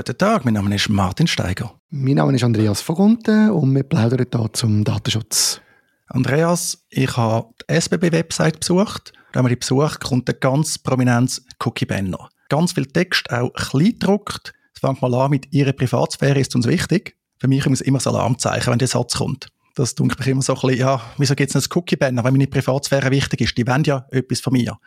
Guten Tag, mein Name ist Martin Steiger. Mein Name ist Andreas Vogunten und wir plaudern hier zum Datenschutz. Andreas, ich habe die SBB-Website besucht. Wenn man die besucht, kommt ein ganz prominentes Cookie-Banner. Ganz viel Text, auch klein gedruckt. Es fängt mal an mit «Ihre Privatsphäre ist uns wichtig». Für mich ist immer so ein Alarmzeichen, wenn der Satz kommt. Das tut mich immer so ein bisschen, ja, wieso gibt es ein Cookie-Banner, wenn meine Privatsphäre wichtig ist? Die wollen ja etwas von mir.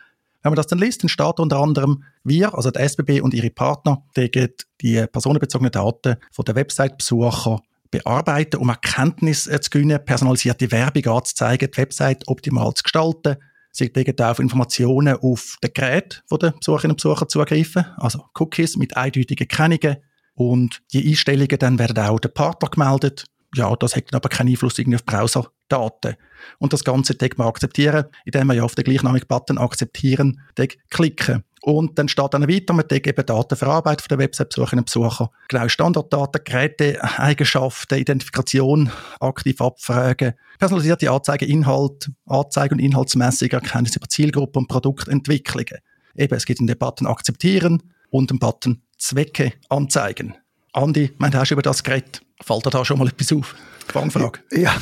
Wenn man das dann liest, dann steht unter anderem, wir, also die SBB und ihre Partner, legen die personenbezogenen Daten von der Website-Besucher bearbeiten, um Erkenntnisse zu gewinnen, personalisierte Werbung anzuzeigen, die Website optimal zu gestalten. Sie legen auf Informationen auf den Gerät, der Besucherinnen und Besucher zugreifen, also Cookies mit eindeutigen Kennungen. Und die Einstellungen dann werden auch der Partner gemeldet ja, das hat aber keinen Einfluss irgendwie auf Browserdaten. Und das Ganze kann man akzeptieren, indem man ja auf den gleichnamigen Button akzeptieren klicken. Und dann steht dann weiter, man eben Daten verarbeitet von der Website-Besucherinnen und Besucher. Genau, Standarddaten, Geräte, Eigenschaften, Identifikation, aktiv abfragen, personalisierte Anzeigen, Inhalt, Anzeige- und Inhaltsmessung, Erkenntnisse über Zielgruppen und Produktentwicklungen. Eben, es gibt einen Button akzeptieren und einen Button Zwecke anzeigen. Andi, man hast über das geredet. Fällt dir da schon mal etwas auf? Fangfrage. Ja.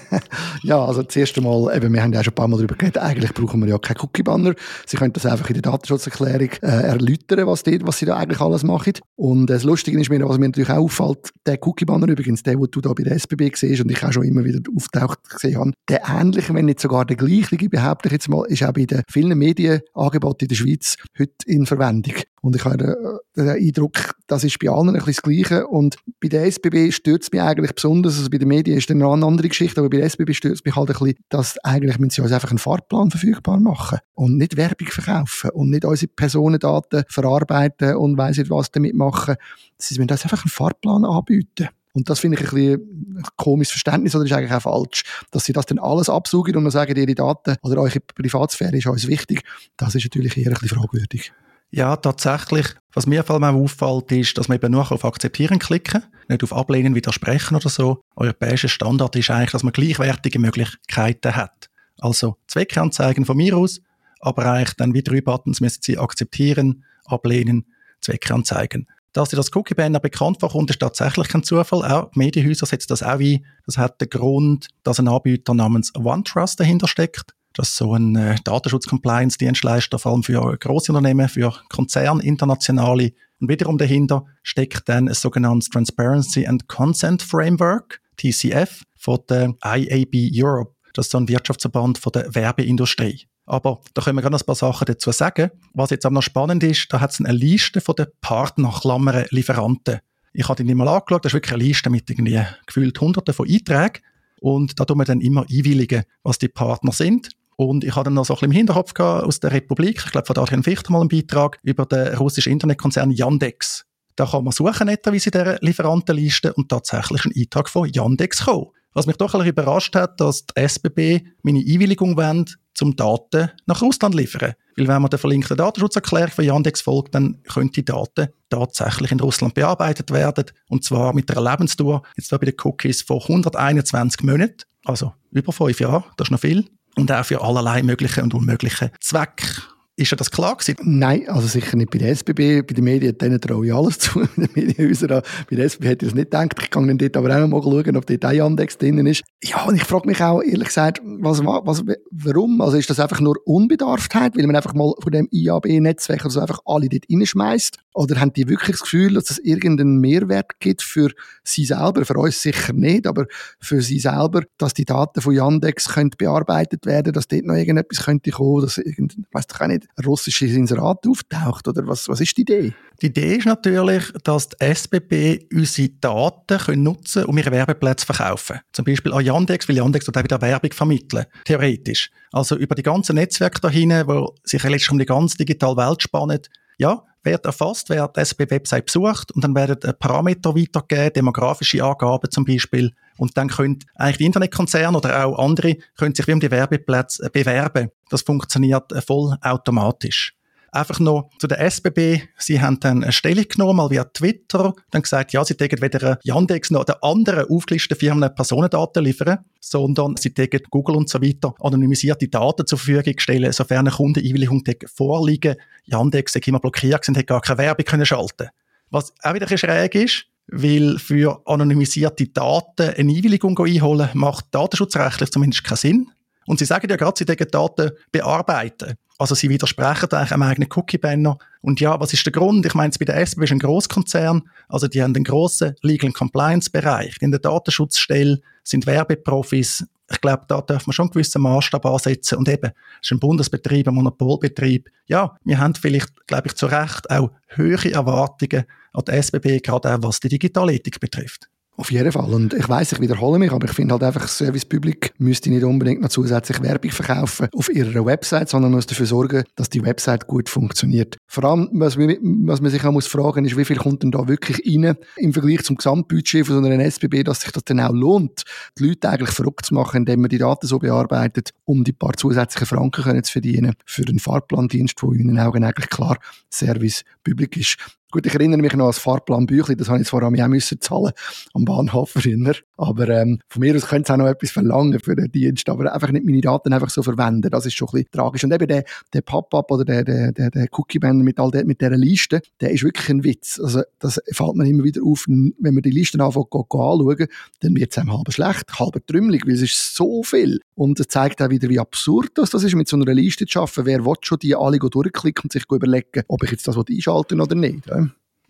ja, also das erste Mal, eben, wir haben ja schon ein paar Mal darüber geredet, eigentlich brauchen wir ja keinen Cookie-Banner. Sie können das einfach in der Datenschutzerklärung äh, erläutern, was, die, was sie da eigentlich alles machen. Und äh, das Lustige ist mir, was mir natürlich auch auffällt, der Cookie-Banner übrigens, der, den du da bei der SBB siehst und ich auch schon immer wieder auftaucht gesehen habe, der ähnliche, wenn nicht sogar der gleiche, behaupte ich jetzt mal, ist auch bei den vielen Medienangeboten in der Schweiz heute in Verwendung. Und ich habe den, den Eindruck, das ist bei allen ein bisschen das Gleiche. Und bei der SBB stört es mich eigentlich besonders, also bei den Medien ist dann noch eine andere Geschichte, aber bei der SBB stört es mich halt ein bisschen, dass eigentlich müssen sie uns einfach einen Fahrplan verfügbar machen und nicht Werbung verkaufen und nicht unsere Personendaten verarbeiten und weiss nicht was damit machen. Sie müssen uns einfach einen Fahrplan anbieten. Und das finde ich ein bisschen komisches Verständnis oder ist eigentlich auch falsch, dass sie das dann alles absaugen und dann sagen, ihre Daten oder eure Privatsphäre ist uns wichtig. Das ist natürlich eher ein bisschen fragwürdig. Ja, tatsächlich. Was mir vor allem auch auffällt, ist, dass man eben nur auf Akzeptieren klicken, nicht auf Ablehnen, Widersprechen oder so. Europäischer Standard ist eigentlich, dass man gleichwertige Möglichkeiten hat. Also Zweckanzeigen von mir aus, aber eigentlich dann wie drei Buttons müssen Sie akzeptieren, ablehnen, Zweckanzeigen. Dass dir das Cookie-Banner bekannt vorkommt, ist tatsächlich kein Zufall. Auch die Medienhäuser setzen das auch ein. Das hat den Grund, dass ein Anbieter namens OneTrust dahinter steckt. Das ist so ein äh, Datenschutz-Compliance-Dienstleister, vor allem für große Unternehmen, für Konzerne, internationale. Und wiederum dahinter steckt dann ein sogenanntes Transparency and Consent Framework, TCF, von der IAB Europe. Das ist so ein Wirtschaftsverband von der Werbeindustrie. Aber da können wir gerade ein paar Sachen dazu sagen. Was jetzt aber noch spannend ist, da hat es eine Liste von den Partnerklammern Lieferanten. Ich habe die nicht mal angeschaut, das ist wirklich eine Liste mit irgendwie gefühlt Hunderten von Einträgen. Und da tun wir dann immer einwilligen, was die Partner sind. Und ich hatte dann noch so ein bisschen im Hinterkopf aus der Republik, ich glaube von Adrian Fichter mal einen Beitrag über den russischen Internetkonzern Yandex. Da kann man suchen, netterweise in dieser Lieferantenliste und tatsächlich ein Eintrag von Yandex kommen. Was mich doch ein bisschen überrascht hat, dass die SBB meine Einwilligung wendet, zum Daten nach Russland liefern. Weil wenn man der verlinkten Datenschutzerklärung von Yandex folgt, dann können die Daten tatsächlich in Russland bearbeitet werden. Und zwar mit einer Lebensdauer, jetzt bei den Cookies, von 121 Monaten, also über fünf Jahre, das ist noch viel und auch für allerlei mögliche und unmögliche Zwecke. Ist ja das klar gewesen? Nein, also sicher nicht bei der SBB. Bei den Medien denen traue ich alles zu. Bei bei der SBB hätte ich das nicht gedacht. Ich kann dann dort aber auch noch mal schauen, ob dort ein Yandex drin ist. Ja, und ich frage mich auch, ehrlich gesagt, was, was, warum? Also ist das einfach nur Unbedarftheit, weil man einfach mal von dem IAB-Netzwerk also einfach alle dort reinschmeißt? Oder haben die wirklich das Gefühl, dass es irgendeinen Mehrwert gibt für sie selber? Für uns sicher nicht, aber für sie selber, dass die Daten von Yandex können bearbeitet werden, dass dort noch irgendetwas könnte kommen, dass irgendein, weiß doch auch nicht, russisches Inserat auftaucht? Oder was, was ist die Idee? Die Idee ist natürlich, dass die SBB unsere Daten können nutzen um ihre Werbeplätze zu verkaufen. Zum Beispiel an Yandex, weil Yandex dort wieder Werbung vermitteln, theoretisch. Also über die ganzen Netzwerke dahin, wo sich letztlich um die ganze digitale Welt spannen, ja, wird erfasst, wer die SB-Website besucht und dann werden Parameter weitergegeben, demografische Angaben zum Beispiel. Und dann können eigentlich die Internetkonzerne oder auch andere können sich wie um die Werbeplätze bewerben. Das funktioniert voll automatisch. Einfach noch zu der SBB. Sie haben dann eine Stellung genommen, mal via Twitter, dann gesagt, ja, sie tägen weder Yandex noch der anderen aufgelisteten Firmen Personendaten liefern, sondern sie tägen Google und so weiter anonymisierte Daten zur Verfügung stellen, sofern eine Kundeneinwilligung vorliegen. Yandex ist immer blockiert und hat gar keine Werbung können schalten Was auch wieder ein schräg ist, weil für anonymisierte Daten eine Einwilligung einholen, macht datenschutzrechtlich zumindest keinen Sinn. Und sie sagen ja gerade, sie dürfen Daten bearbeiten. Also sie widersprechen eigentlich am eigenen Cookie-Banner. Und ja, was ist der Grund? Ich meine, bei der SBB ist ein Großkonzern, also die haben einen grossen Legal Compliance-Bereich. In der Datenschutzstelle sind Werbeprofis. Ich glaube, da darf man schon einen gewissen Maßstab ansetzen. Und eben, es ist ein Bundesbetrieb, ein Monopolbetrieb. Ja, wir haben vielleicht, glaube ich, zu Recht auch höhere Erwartungen an die SBB, gerade auch was die Digitalethik betrifft. Auf jeden Fall. Und ich weiß, ich wiederhole mich, aber ich finde halt einfach, Service Public müsste nicht unbedingt noch zusätzlich Werbung verkaufen auf ihrer Website, sondern muss dafür sorgen, dass die Website gut funktioniert. Vor allem, was, was man sich auch muss fragen ist, wie viel kommt denn da wirklich rein im Vergleich zum Gesamtbudget von so einer SBB, dass sich das dann auch lohnt, die Leute eigentlich verrückt zu machen, indem man die Daten so bearbeitet, um die paar zusätzlichen Franken können zu verdienen für den Fahrplandienst, der in den Augen eigentlich klar Service Public ist. Gut, ich erinnere mich noch an das Fahrplanbüchlein, das habe ich zwar an mich auch müssen zahlen, am Bahnhof erinnern. Aber ähm, von mir aus könnte es auch noch etwas verlangen für den Dienst, aber einfach nicht meine Daten einfach so verwenden. Das ist schon ein bisschen tragisch. Und eben der, der Pop-up oder der, der, der, der Cookie-Banner mit all der, mit dieser Liste, der ist wirklich ein Witz. Also das fällt mir immer wieder auf, wenn man die Listen anfängt anschauen, dann wird es einem halb schlecht, halb trümmelig, weil es ist so viel. Und es zeigt auch wieder, wie absurd das, ist, mit so einer Liste zu arbeiten. Wer will schon die alle durchklicken und sich überlegen, ob ich jetzt das einschalten oder nicht. Ja?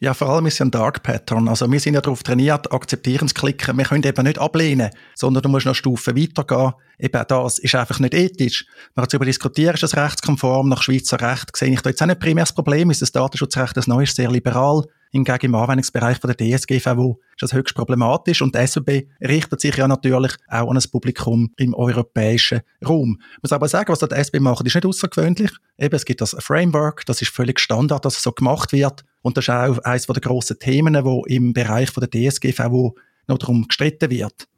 Ja, vor allem ist es ein Dark Pattern. Also wir sind ja darauf trainiert, akzeptieren zu klicken. Wir können eben nicht ablehnen, sondern du musst noch Stufen weitergehen. Eben das ist einfach nicht ethisch. Man hat darüber diskutiert, ist das rechtskonform nach Schweizer Recht? Sehe ich da jetzt auch nicht primär das Problem, ist das Datenschutzrecht, das Neue ist sehr liberal. Hingegen im Anwendungsbereich von der DSGVO ist das höchst problematisch und die SWB richtet sich ja natürlich auch an das Publikum im europäischen Raum. Ich muss aber sagen, was die SB macht, ist nicht außergewöhnlich. Eben, es gibt das Framework, das ist völlig Standard, dass es so gemacht wird und das ist auch eines der grossen Themen, wo im Bereich von der DSGVO noch darum gestritten wird.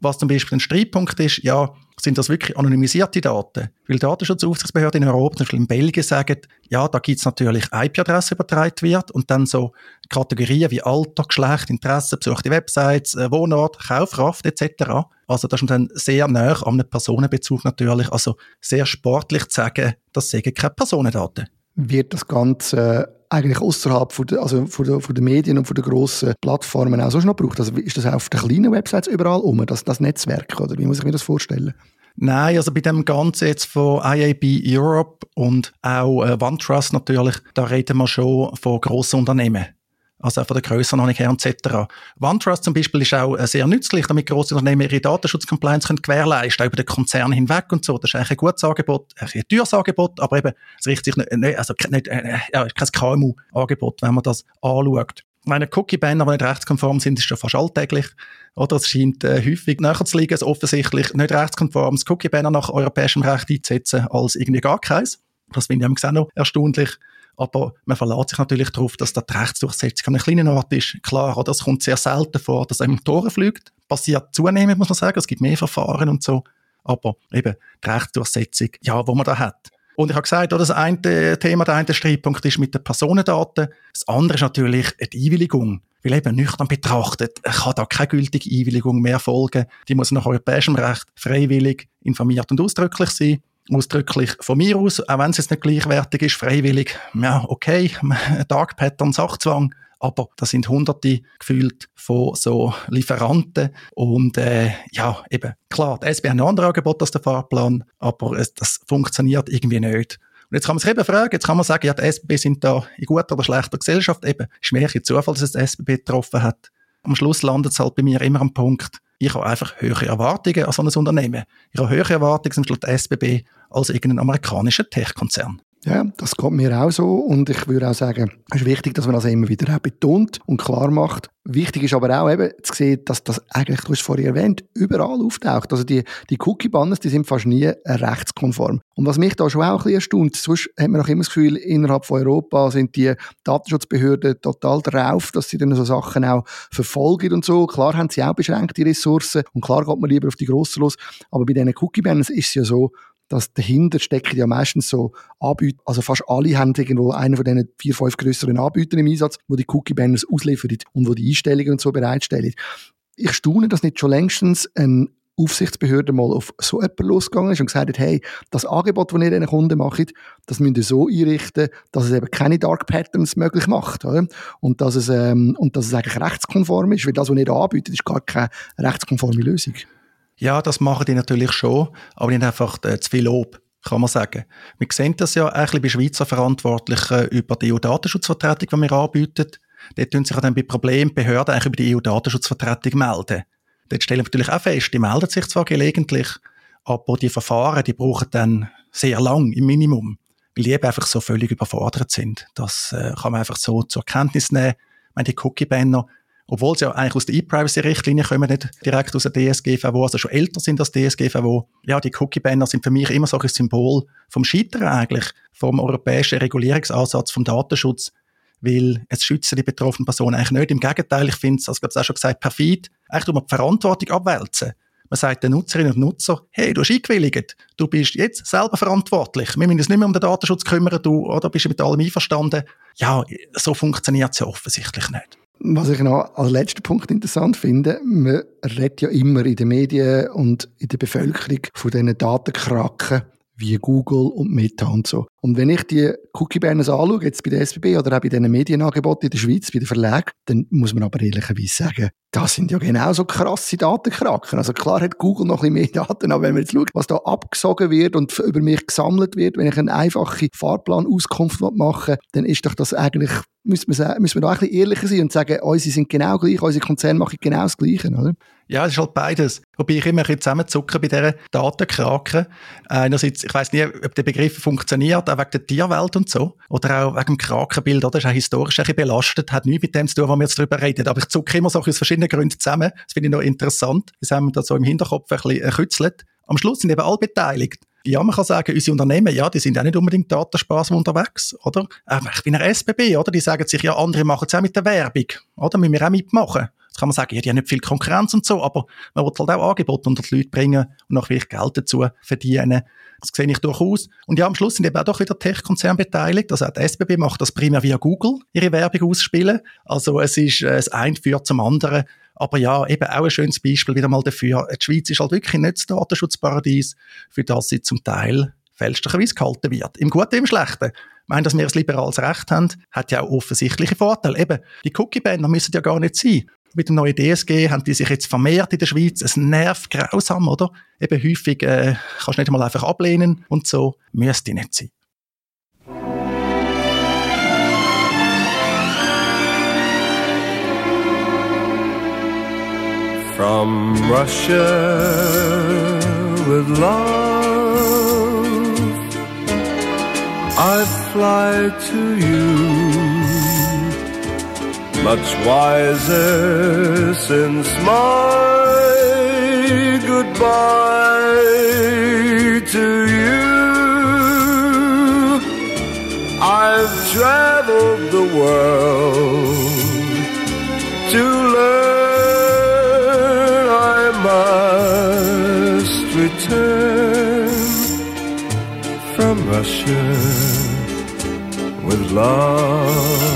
Was zum Beispiel ein Streitpunkt ist, ja, sind das wirklich anonymisierte Daten? Weil Datenschutzaufsichtsbehörden in Europa, zum Beispiel in Belgien, sagen, ja, da gibt es natürlich IP-Adresse übertragen wird und dann so Kategorien wie Alter, Geschlecht, Interesse, besuchte Websites, äh, Wohnort, Kaufkraft etc. Also das ist dann sehr nah an einem Personenbezug natürlich, also sehr sportlich zu sagen, das sagen keine Personendaten. Wird das Ganze eigentlich außerhalb von der, also von der, von der Medien und von der grossen Plattformen auch so noch gebraucht? Also ist das auf den kleinen Websites überall um, das, das Netzwerk, oder wie muss ich mir das vorstellen? Nein, also bei dem Ganzen jetzt von IAB Europe und auch äh, OneTrust natürlich, da reden wir schon von grossen Unternehmen also auch von der Grössenordnung her etc. OneTrust zum Beispiel ist auch äh, sehr nützlich, damit grosse Unternehmen ihre Datenschutzcompliance können gewährleisten, auch über den Konzern hinweg und so. Das ist eigentlich ein gutes Angebot, ein teures Angebot, aber eben, es richtet sich nicht, also nicht, äh, ja, kein KMU-Angebot, wenn man das anschaut. Meine Cookie-Banner, die nicht rechtskonform sind, ist schon fast alltäglich. Oder es scheint äh, häufig näher zu liegen, offensichtlich nicht rechtskonform das Cookie-Banner nach europäischem Recht einzusetzen, als irgendwie gar keins. Das finde ich auch noch erstaunlich. Aber man verlässt sich natürlich darauf, dass die Rechtsdurchsetzung an einem kleinen Ort ist. Klar, oder? es kommt sehr selten vor, dass einem Tore fliegt. Passiert zunehmend, muss man sagen. Es gibt mehr Verfahren und so. Aber eben, die Rechtsdurchsetzung, ja, wo man da hat. Und ich habe gesagt, das eine Thema, der eine Streitpunkt ist mit den Personendaten. Das andere ist natürlich die Einwilligung. Weil eben nüchtern betrachtet kann da keine gültige Einwilligung mehr folgen. Die muss nach europäischem Recht freiwillig, informiert und ausdrücklich sein ausdrücklich von mir aus, auch wenn es jetzt nicht gleichwertig ist, freiwillig, ja, okay, Dark Pattern, Sachzwang, aber da sind hunderte gefühlt von so Lieferanten. Und äh, ja, eben, klar, die SB hat ein anderes Angebot als der Fahrplan, aber es, das funktioniert irgendwie nicht. Und jetzt kann man sich eben fragen, jetzt kann man sagen, ja, die SBB sind da in guter oder schlechter Gesellschaft, eben, ist mir ein Zufall, dass es die SBB getroffen hat. Am Schluss landet es halt bei mir immer am Punkt, ich habe einfach höhere Erwartungen an so ein Unternehmen. Ich habe höhere Erwartungen an die SBB als irgendein amerikanischer Tech-Konzern. Ja, das kommt mir auch so und ich würde auch sagen, es ist wichtig, dass man das immer wieder auch betont und klar macht. Wichtig ist aber auch eben zu sehen, dass das eigentlich, du hast es vorhin erwähnt, überall auftaucht. Also die, die Cookie-Banners, die sind fast nie rechtskonform. Und was mich da schon auch ein bisschen erstaunt, sonst hat man auch immer das Gefühl, innerhalb von Europa sind die Datenschutzbehörden total drauf, dass sie dann so Sachen auch verfolgen und so. Klar haben sie auch beschränkte Ressourcen und klar geht man lieber auf die Grossen los. Aber bei diesen Cookie-Banners ist es ja so, dass dahinter stecken ja meistens so Anbieter, also fast alle haben irgendwo einen von diesen vier, fünf größeren Anbietern im Einsatz, wo die Cookie-Banners ausliefern und wo die Einstellungen und so bereitstellen. Ich staune, dass nicht schon längstens ein Aufsichtsbehörde mal auf so jemanden losgegangen ist und gesagt hat, hey, das Angebot, das ihr den Kunden macht, das müsst ihr so einrichten, dass es eben keine Dark Patterns möglich macht, oder? Und dass es, ähm, und dass es eigentlich rechtskonform ist, weil das, was ihr anbietet, ist gar keine rechtskonforme Lösung. Ja, das machen die natürlich schon, aber nicht einfach äh, zu viel Lob kann man sagen. Wir sehen das ja eigentlich bei Schweizer Verantwortlichen über die EU-Datenschutzvertretung, die wir anbieten. Dort tun sich dann bei Problemen Behörden eigentlich über die EU-Datenschutzvertretung melden. Dort stellen wir natürlich auch fest, die melden sich zwar gelegentlich, aber die Verfahren, die brauchen dann sehr lang, im Minimum, weil die eben einfach so völlig überfordert sind. Das äh, kann man einfach so zur Kenntnis nehmen. Ich meine, die Cookie-Banner, obwohl sie ja eigentlich aus der E-Privacy-Richtlinie kommen, nicht direkt aus der DSGVO, also schon älter sind als DSGVO. Ja, die Cookie-Banner sind für mich immer so ein Symbol vom Scheitern eigentlich, vom europäischen Regulierungsansatz vom Datenschutz, weil es schützen die betroffenen Personen eigentlich nicht. Im Gegenteil, ich finde es, als ich es auch schon gesagt, perfid, eigentlich um die Verantwortung abwälzen. Man sagt den Nutzerinnen und Nutzer, hey, du hast eingewilligt, du bist jetzt selber verantwortlich. Wir müssen uns nicht mehr um den Datenschutz kümmern, du, oder bist du mit allem einverstanden? Ja, so funktioniert es ja offensichtlich nicht. Was ich noch als letzten Punkt interessant finde, man redet ja immer in den Medien und in der Bevölkerung von diesen Datenkraken wie Google und Meta und so. Und wenn ich die Cookie-Banners anschaue, jetzt bei der SBB oder auch bei diesen Medienangeboten in der Schweiz, bei den Verlagen, dann muss man aber ehrlicherweise sagen, das sind ja genauso krasse Datenkraken. Also klar hat Google noch ein bisschen mehr Daten, aber wenn man jetzt schaut, was da abgesogen wird und über mich gesammelt wird, wenn ich eine einfache Fahrplanauskunft machen will, dann ist doch das eigentlich, müssen wir, müssen wir da ein bisschen ehrlicher sein und sagen, unsere sind genau gleich, unsere Konzerne machen genau das Gleiche, oder? Ja, es ist halt beides. Wobei ich immer ein bisschen zusammenzucke bei dieser Datenkraken. Einerseits, ich weiss nie, ob der Begriff funktioniert, auch wegen der Tierwelt und so. Oder auch wegen dem Krakenbild, oder? Das ist auch historisch ein bisschen belastet, hat nichts mit dem zu tun, was wir jetzt darüber reden. Aber ich zucke immer so aus verschiedenen Gründen zusammen. Das finde ich noch interessant. Das haben wir da so im Hinterkopf ein bisschen gekützelt. Am Schluss sind eben alle beteiligt. Ja, man kann sagen, unsere Unternehmen, ja, die sind auch nicht unbedingt Datenspaß unterwegs, oder? Aber ich bin eine SBB, oder? Die sagen sich, ja, andere machen es auch mit der Werbung, oder? Müssen wir auch mitmachen. Jetzt kann man sagen, ja, die haben nicht viel Konkurrenz und so, aber man will halt auch Angebote unter die Leute bringen und auch wirklich Geld dazu verdienen. Das sehe ich durchaus. Und ja, am Schluss sind eben auch doch wieder Tech-Konzerne beteiligt. Also auch die SBB macht das primär via Google, ihre Werbung ausspielen. Also es ist, äh, das eine führt zum anderen. Aber ja, eben auch ein schönes Beispiel wieder mal dafür. Die Schweiz ist halt wirklich nicht das Datenschutzparadies, für das sie zum Teil fälschlicherweise gehalten wird. Im Guten, im Schlechten. Ich meine, dass wir ein liberales Recht haben, hat ja auch offensichtliche Vorteile. Eben, die Cookie-Banner müssen ja gar nicht sein mit dem neuen DSG haben die sich jetzt vermehrt in der Schweiz. Es nervt grausam, oder? Eben häufig äh, kannst du nicht mal einfach ablehnen und so müsste nicht sein. From Russia with love I fly to you much wiser since my goodbye to you. I've traveled the world return from Russia with love